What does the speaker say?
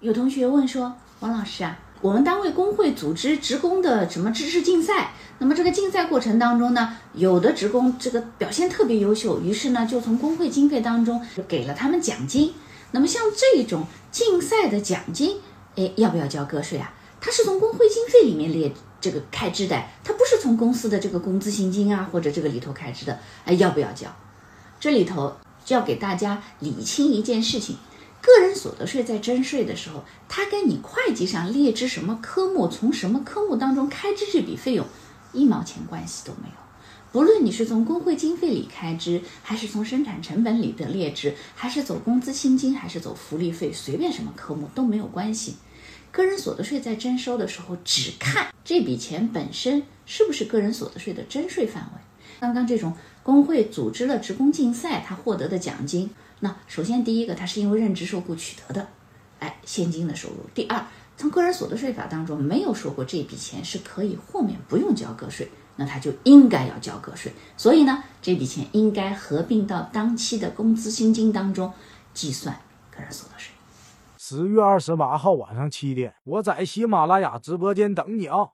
有同学问说，王老师啊，我们单位工会组织职工的什么知识竞赛，那么这个竞赛过程当中呢，有的职工这个表现特别优秀，于是呢就从工会经费当中给了他们奖金。那么像这种竞赛的奖金，哎，要不要交个税啊？它是从工会经费里面列这个开支的，它不是从公司的这个工资薪金啊或者这个里头开支的，哎，要不要交？这里头就要给大家理清一件事情：个人所得税在征税的时候，它跟你会计上列支什么科目，从什么科目当中开支这笔费用，一毛钱关系都没有。不论你是从工会经费里开支，还是从生产成本里的列支，还是走工资薪金，还是走福利费，随便什么科目都没有关系。个人所得税在征收的时候，只看这笔钱本身是不是个人所得税的征税范围。刚刚这种工会组织了职工竞赛，他获得的奖金，那首先第一个，他是因为任职受雇取得的，哎，现金的收入。第二，从个人所得税法当中没有说过这笔钱是可以豁免不用交个税，那他就应该要交个税。所以呢，这笔钱应该合并到当期的工资薪金当中计算个人所得税。十月二十八号晚上七点，我在喜马拉雅直播间等你啊！